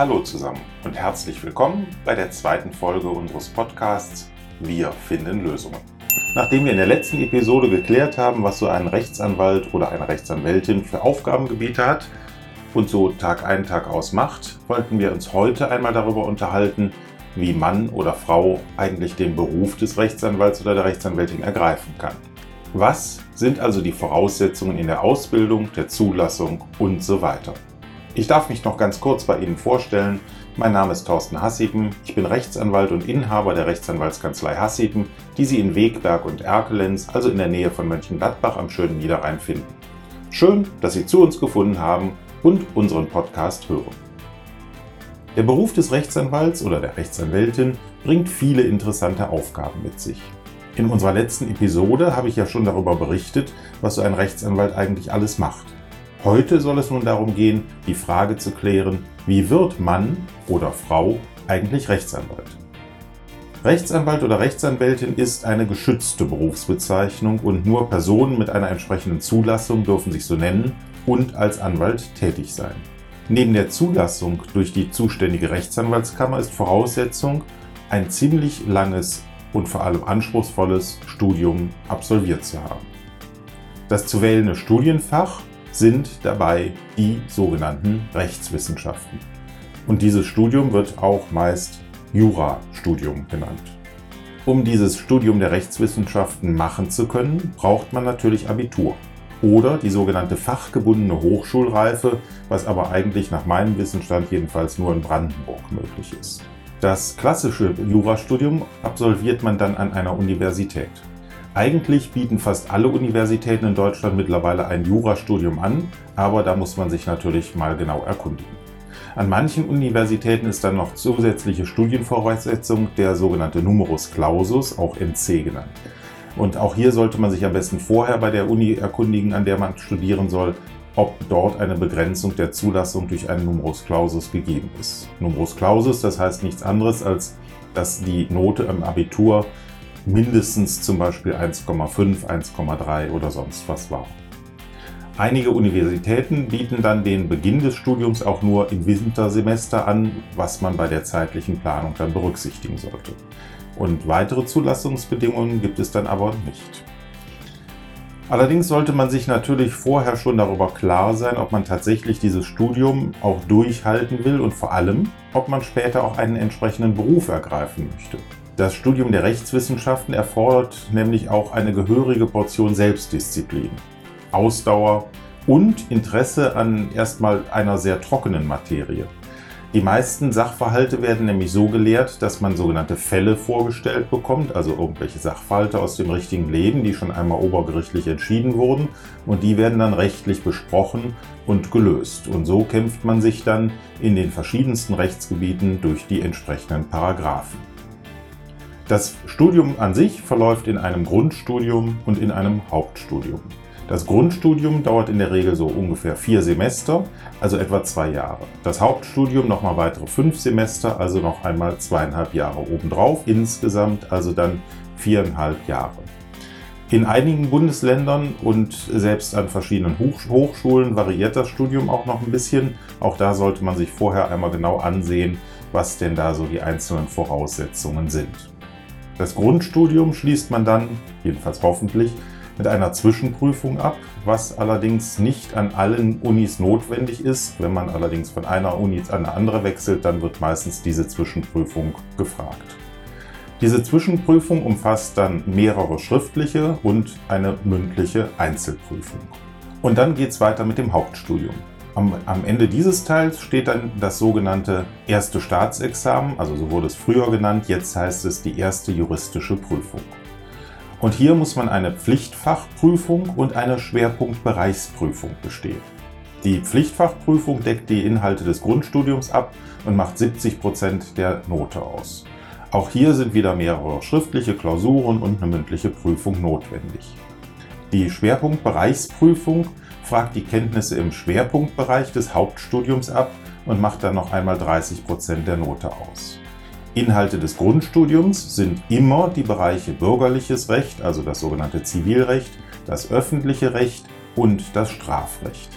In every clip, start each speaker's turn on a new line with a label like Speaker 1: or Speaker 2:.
Speaker 1: Hallo zusammen und herzlich willkommen bei der zweiten Folge unseres Podcasts Wir finden Lösungen. Nachdem wir in der letzten Episode geklärt haben, was so ein Rechtsanwalt oder eine Rechtsanwältin für Aufgabengebiete hat und so Tag ein, Tag aus macht, wollten wir uns heute einmal darüber unterhalten, wie Mann oder Frau eigentlich den Beruf des Rechtsanwalts oder der Rechtsanwältin ergreifen kann. Was sind also die Voraussetzungen in der Ausbildung, der Zulassung und so weiter? Ich darf mich noch ganz kurz bei Ihnen vorstellen. Mein Name ist Thorsten Hassieben. Ich bin Rechtsanwalt und Inhaber der Rechtsanwaltskanzlei Hassieben, die Sie in Wegberg und Erkelenz, also in der Nähe von Mönchengladbach am schönen Niederrhein finden. Schön, dass Sie zu uns gefunden haben und unseren Podcast hören. Der Beruf des Rechtsanwalts oder der Rechtsanwältin bringt viele interessante Aufgaben mit sich. In unserer letzten Episode habe ich ja schon darüber berichtet, was so ein Rechtsanwalt eigentlich alles macht. Heute soll es nun darum gehen, die Frage zu klären, wie wird Mann oder Frau eigentlich Rechtsanwalt? Rechtsanwalt oder Rechtsanwältin ist eine geschützte Berufsbezeichnung und nur Personen mit einer entsprechenden Zulassung dürfen sich so nennen und als Anwalt tätig sein. Neben der Zulassung durch die zuständige Rechtsanwaltskammer ist Voraussetzung, ein ziemlich langes und vor allem anspruchsvolles Studium absolviert zu haben. Das zu wählende Studienfach sind dabei die sogenannten Rechtswissenschaften. Und dieses Studium wird auch meist Jurastudium genannt. Um dieses Studium der Rechtswissenschaften machen zu können, braucht man natürlich Abitur oder die sogenannte fachgebundene Hochschulreife, was aber eigentlich nach meinem Wissensstand jedenfalls nur in Brandenburg möglich ist. Das klassische Jurastudium absolviert man dann an einer Universität. Eigentlich bieten fast alle Universitäten in Deutschland mittlerweile ein Jurastudium an, aber da muss man sich natürlich mal genau erkundigen. An manchen Universitäten ist dann noch zusätzliche Studienvoraussetzung der sogenannte Numerus Clausus, auch NC genannt. Und auch hier sollte man sich am besten vorher bei der Uni erkundigen, an der man studieren soll, ob dort eine Begrenzung der Zulassung durch einen Numerus Clausus gegeben ist. Numerus Clausus, das heißt nichts anderes, als dass die Note im Abitur mindestens zum Beispiel 1,5, 1,3 oder sonst was war. Einige Universitäten bieten dann den Beginn des Studiums auch nur im Wintersemester an, was man bei der zeitlichen Planung dann berücksichtigen sollte. Und weitere Zulassungsbedingungen gibt es dann aber nicht. Allerdings sollte man sich natürlich vorher schon darüber klar sein, ob man tatsächlich dieses Studium auch durchhalten will und vor allem, ob man später auch einen entsprechenden Beruf ergreifen möchte. Das Studium der Rechtswissenschaften erfordert nämlich auch eine gehörige Portion Selbstdisziplin, Ausdauer und Interesse an erstmal einer sehr trockenen Materie. Die meisten Sachverhalte werden nämlich so gelehrt, dass man sogenannte Fälle vorgestellt bekommt, also irgendwelche Sachverhalte aus dem richtigen Leben, die schon einmal obergerichtlich entschieden wurden und die werden dann rechtlich besprochen und gelöst. Und so kämpft man sich dann in den verschiedensten Rechtsgebieten durch die entsprechenden Paragraphen. Das Studium an sich verläuft in einem Grundstudium und in einem Hauptstudium. Das Grundstudium dauert in der Regel so ungefähr vier Semester, also etwa zwei Jahre. Das Hauptstudium nochmal weitere fünf Semester, also noch einmal zweieinhalb Jahre obendrauf. Insgesamt also dann viereinhalb Jahre. In einigen Bundesländern und selbst an verschiedenen Hochschulen variiert das Studium auch noch ein bisschen. Auch da sollte man sich vorher einmal genau ansehen, was denn da so die einzelnen Voraussetzungen sind. Das Grundstudium schließt man dann, jedenfalls hoffentlich, mit einer Zwischenprüfung ab, was allerdings nicht an allen Unis notwendig ist. Wenn man allerdings von einer Uni an eine andere wechselt, dann wird meistens diese Zwischenprüfung gefragt. Diese Zwischenprüfung umfasst dann mehrere schriftliche und eine mündliche Einzelprüfung. Und dann geht es weiter mit dem Hauptstudium. Am, am, Ende dieses Teils steht dann das sogenannte erste Staatsexamen, also so wurde es früher genannt, jetzt heißt es die erste juristische Prüfung. Und hier muss man eine Pflichtfachprüfung und eine Schwerpunktbereichsprüfung bestehen. Die Pflichtfachprüfung deckt die Inhalte des Grundstudiums ab und macht 70 Prozent der Note aus. Auch hier sind wieder mehrere schriftliche Klausuren und eine mündliche Prüfung notwendig. Die Schwerpunktbereichsprüfung fragt die Kenntnisse im Schwerpunktbereich des Hauptstudiums ab und macht dann noch einmal 30 Prozent der Note aus. Inhalte des Grundstudiums sind immer die Bereiche bürgerliches Recht, also das sogenannte Zivilrecht, das öffentliche Recht und das Strafrecht.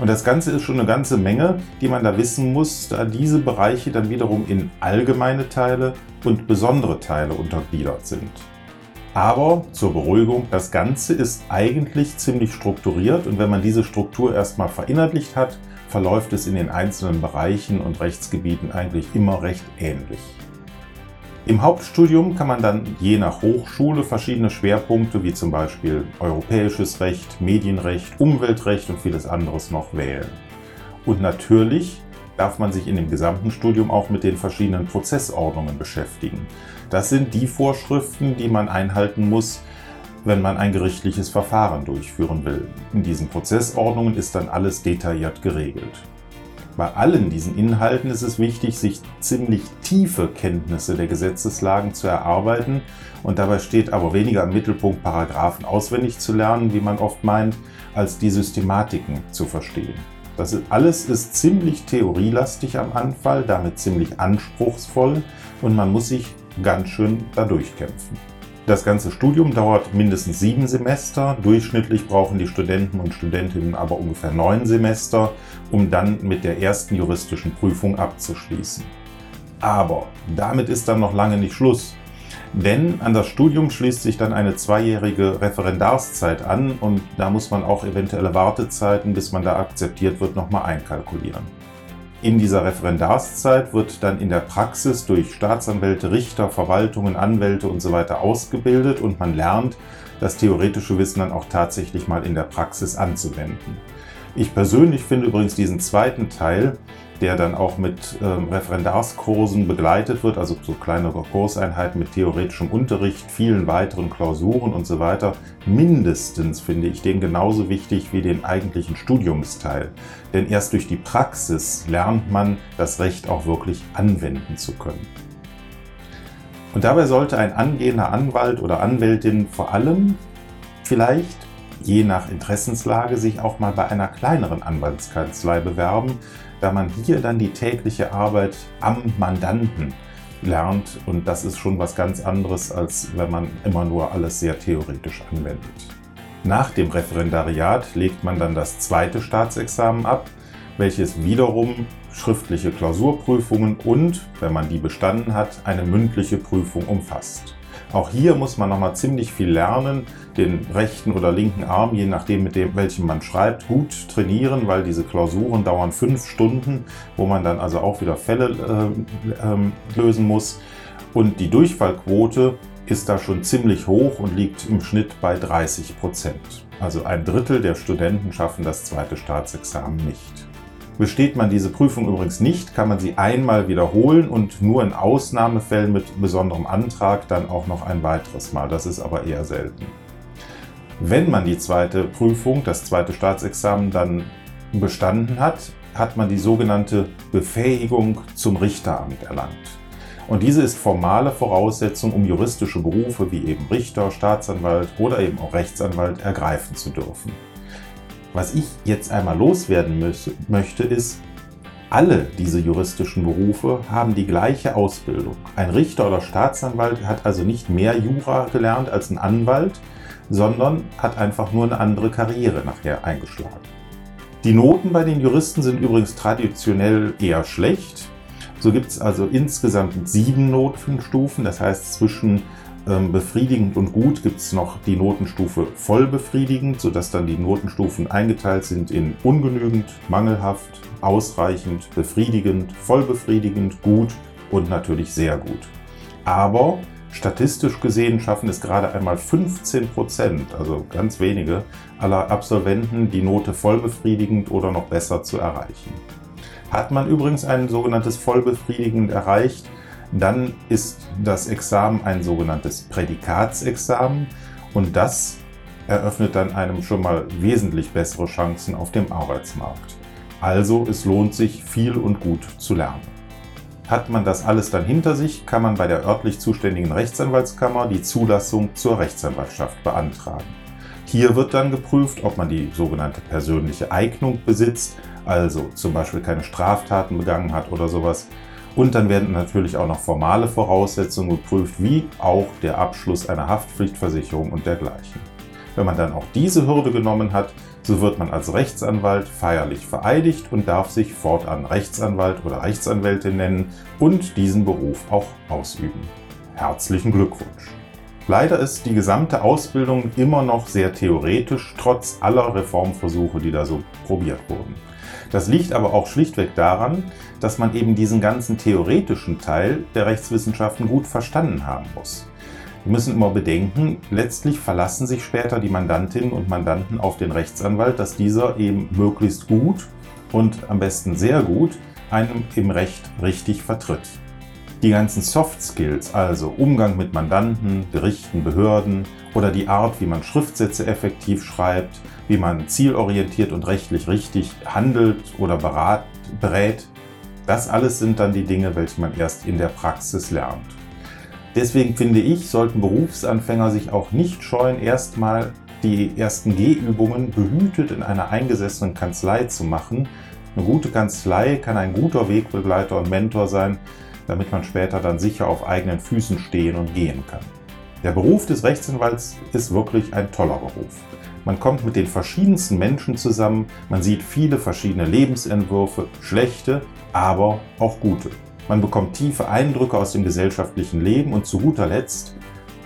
Speaker 1: Und das Ganze ist schon eine ganze Menge, die man da wissen muss, da diese Bereiche dann wiederum in allgemeine Teile und besondere Teile untergliedert sind. Aber zur Beruhigung, das Ganze ist eigentlich ziemlich strukturiert und wenn man diese Struktur erstmal verinnerlicht hat, verläuft es in den einzelnen Bereichen und Rechtsgebieten eigentlich immer recht ähnlich. Im Hauptstudium kann man dann je nach Hochschule verschiedene Schwerpunkte wie zum Beispiel europäisches Recht, Medienrecht, Umweltrecht und vieles anderes noch wählen. Und natürlich darf man sich in dem gesamten Studium auch mit den verschiedenen Prozessordnungen beschäftigen. Das sind die Vorschriften, die man einhalten muss, wenn man ein gerichtliches Verfahren durchführen will. In diesen Prozessordnungen ist dann alles detailliert geregelt. Bei allen diesen Inhalten ist es wichtig, sich ziemlich tiefe Kenntnisse der Gesetzeslagen zu erarbeiten und dabei steht aber weniger im Mittelpunkt, Paragraphen auswendig zu lernen, wie man oft meint, als die Systematiken zu verstehen. Das alles ist ziemlich theorielastig am Anfang, damit ziemlich anspruchsvoll und man muss sich ganz schön dadurch kämpfen. Das ganze Studium dauert mindestens sieben Semester. Durchschnittlich brauchen die Studenten und Studentinnen aber ungefähr neun Semester, um dann mit der ersten juristischen Prüfung abzuschließen. Aber damit ist dann noch lange nicht Schluss. Denn an das Studium schließt sich dann eine zweijährige Referendarszeit an und da muss man auch eventuelle Wartezeiten, bis man da akzeptiert wird, nochmal einkalkulieren. In dieser Referendarszeit wird dann in der Praxis durch Staatsanwälte, Richter, Verwaltungen, Anwälte und so weiter ausgebildet und man lernt, das theoretische Wissen dann auch tatsächlich mal in der Praxis anzuwenden. Ich persönlich finde übrigens diesen zweiten Teil der dann auch mit ähm, Referendarskursen begleitet wird, also so kleinere Kurseinheiten mit theoretischem Unterricht, vielen weiteren Klausuren und so weiter. Mindestens finde ich den genauso wichtig wie den eigentlichen Studiumsteil. Denn erst durch die Praxis lernt man, das Recht auch wirklich anwenden zu können. Und dabei sollte ein angehender Anwalt oder Anwältin vor allem vielleicht je nach Interessenslage sich auch mal bei einer kleineren Anwaltskanzlei bewerben, da man hier dann die tägliche Arbeit am Mandanten lernt und das ist schon was ganz anderes, als wenn man immer nur alles sehr theoretisch anwendet. Nach dem Referendariat legt man dann das zweite Staatsexamen ab, welches wiederum schriftliche Klausurprüfungen und, wenn man die bestanden hat, eine mündliche Prüfung umfasst. Auch hier muss man nochmal ziemlich viel lernen, den rechten oder linken Arm, je nachdem mit dem, welchem man schreibt, gut trainieren, weil diese Klausuren dauern fünf Stunden, wo man dann also auch wieder Fälle äh, äh, lösen muss. Und die Durchfallquote ist da schon ziemlich hoch und liegt im Schnitt bei 30 Prozent. Also ein Drittel der Studenten schaffen das zweite Staatsexamen nicht. Besteht man diese Prüfung übrigens nicht, kann man sie einmal wiederholen und nur in Ausnahmefällen mit besonderem Antrag dann auch noch ein weiteres Mal. Das ist aber eher selten. Wenn man die zweite Prüfung, das zweite Staatsexamen dann bestanden hat, hat man die sogenannte Befähigung zum Richteramt erlangt. Und diese ist formale Voraussetzung, um juristische Berufe wie eben Richter, Staatsanwalt oder eben auch Rechtsanwalt ergreifen zu dürfen. Was ich jetzt einmal loswerden möchte, ist, alle diese juristischen Berufe haben die gleiche Ausbildung. Ein Richter oder Staatsanwalt hat also nicht mehr Jura gelernt als ein Anwalt, sondern hat einfach nur eine andere Karriere nachher eingeschlagen. Die Noten bei den Juristen sind übrigens traditionell eher schlecht. So gibt es also insgesamt sieben Notenstufen, das heißt zwischen ähm, befriedigend und gut gibt es noch die Notenstufe voll befriedigend, sodass dann die Notenstufen eingeteilt sind in ungenügend, mangelhaft, ausreichend, befriedigend, voll befriedigend, gut und natürlich sehr gut. Aber statistisch gesehen schaffen es gerade einmal 15 Prozent, also ganz wenige, aller Absolventen die Note voll befriedigend oder noch besser zu erreichen. Hat man übrigens ein sogenanntes vollbefriedigend erreicht, dann ist das Examen ein sogenanntes Prädikatsexamen und das eröffnet dann einem schon mal wesentlich bessere Chancen auf dem Arbeitsmarkt. Also es lohnt sich viel und gut zu lernen. Hat man das alles dann hinter sich, kann man bei der örtlich zuständigen Rechtsanwaltskammer die Zulassung zur Rechtsanwaltschaft beantragen. Hier wird dann geprüft, ob man die sogenannte persönliche Eignung besitzt, also zum Beispiel keine Straftaten begangen hat oder sowas, und dann werden natürlich auch noch formale Voraussetzungen geprüft, wie auch der Abschluss einer Haftpflichtversicherung und dergleichen. Wenn man dann auch diese Hürde genommen hat, so wird man als Rechtsanwalt feierlich vereidigt und darf sich fortan Rechtsanwalt oder Rechtsanwältin nennen und diesen Beruf auch ausüben. Herzlichen Glückwunsch! Leider ist die gesamte Ausbildung immer noch sehr theoretisch, trotz aller Reformversuche, die da so probiert wurden. Das liegt aber auch schlichtweg daran, dass man eben diesen ganzen theoretischen Teil der Rechtswissenschaften gut verstanden haben muss. Wir müssen immer bedenken, letztlich verlassen sich später die Mandantinnen und Mandanten auf den Rechtsanwalt, dass dieser eben möglichst gut und am besten sehr gut einem im Recht richtig vertritt. Die ganzen Soft Skills, also Umgang mit Mandanten, Gerichten, Behörden oder die Art, wie man Schriftsätze effektiv schreibt, wie man zielorientiert und rechtlich richtig handelt oder berat, berät, das alles sind dann die Dinge, welche man erst in der Praxis lernt. Deswegen finde ich, sollten Berufsanfänger sich auch nicht scheuen, erstmal die ersten Gehübungen behütet in einer eingesessenen Kanzlei zu machen. Eine gute Kanzlei kann ein guter Wegbegleiter und Mentor sein, damit man später dann sicher auf eigenen Füßen stehen und gehen kann. Der Beruf des Rechtsanwalts ist wirklich ein toller Beruf. Man kommt mit den verschiedensten Menschen zusammen, man sieht viele verschiedene Lebensentwürfe, schlechte, aber auch gute. Man bekommt tiefe Eindrücke aus dem gesellschaftlichen Leben und zu guter Letzt,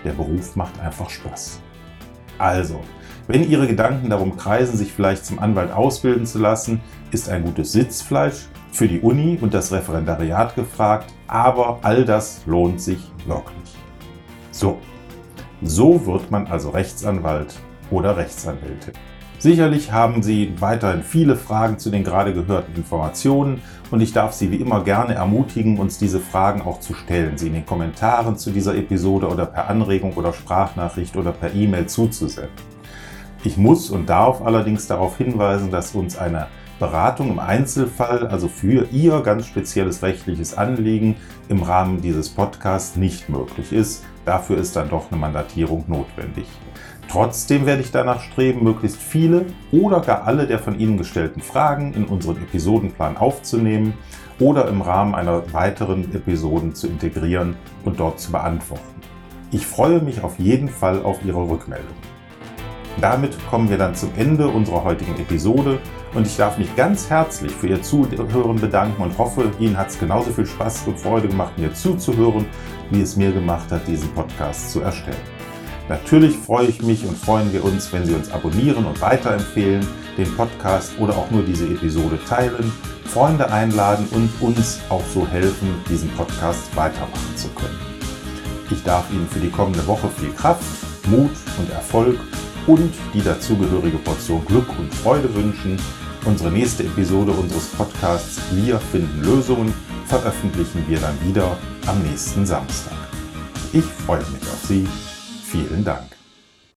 Speaker 1: der Beruf macht einfach Spaß. Also, wenn Ihre Gedanken darum kreisen, sich vielleicht zum Anwalt ausbilden zu lassen, ist ein gutes Sitzfleisch für die Uni und das Referendariat gefragt, aber all das lohnt sich wirklich. So, so wird man also Rechtsanwalt oder Rechtsanwältin. Sicherlich haben Sie weiterhin viele Fragen zu den gerade gehörten Informationen und ich darf Sie wie immer gerne ermutigen, uns diese Fragen auch zu stellen, sie in den Kommentaren zu dieser Episode oder per Anregung oder Sprachnachricht oder per E-Mail zuzusenden. Ich muss und darf allerdings darauf hinweisen, dass uns eine Beratung im Einzelfall, also für Ihr ganz spezielles rechtliches Anliegen im Rahmen dieses Podcasts nicht möglich ist. Dafür ist dann doch eine Mandatierung notwendig. Trotzdem werde ich danach streben, möglichst viele oder gar alle der von Ihnen gestellten Fragen in unseren Episodenplan aufzunehmen oder im Rahmen einer weiteren Episoden zu integrieren und dort zu beantworten. Ich freue mich auf jeden Fall auf Ihre Rückmeldung. Damit kommen wir dann zum Ende unserer heutigen Episode und ich darf mich ganz herzlich für Ihr Zuhören bedanken und hoffe, Ihnen hat es genauso viel Spaß und Freude gemacht, mir zuzuhören, wie es mir gemacht hat, diesen Podcast zu erstellen. Natürlich freue ich mich und freuen wir uns, wenn Sie uns abonnieren und weiterempfehlen, den Podcast oder auch nur diese Episode teilen, Freunde einladen und uns auch so helfen, diesen Podcast weitermachen zu können. Ich darf Ihnen für die kommende Woche viel Kraft, Mut und Erfolg und die dazugehörige Portion Glück und Freude wünschen. Unsere nächste Episode unseres Podcasts Wir finden Lösungen veröffentlichen wir dann wieder am nächsten Samstag. Ich freue mich auf Sie. Vielen Dank.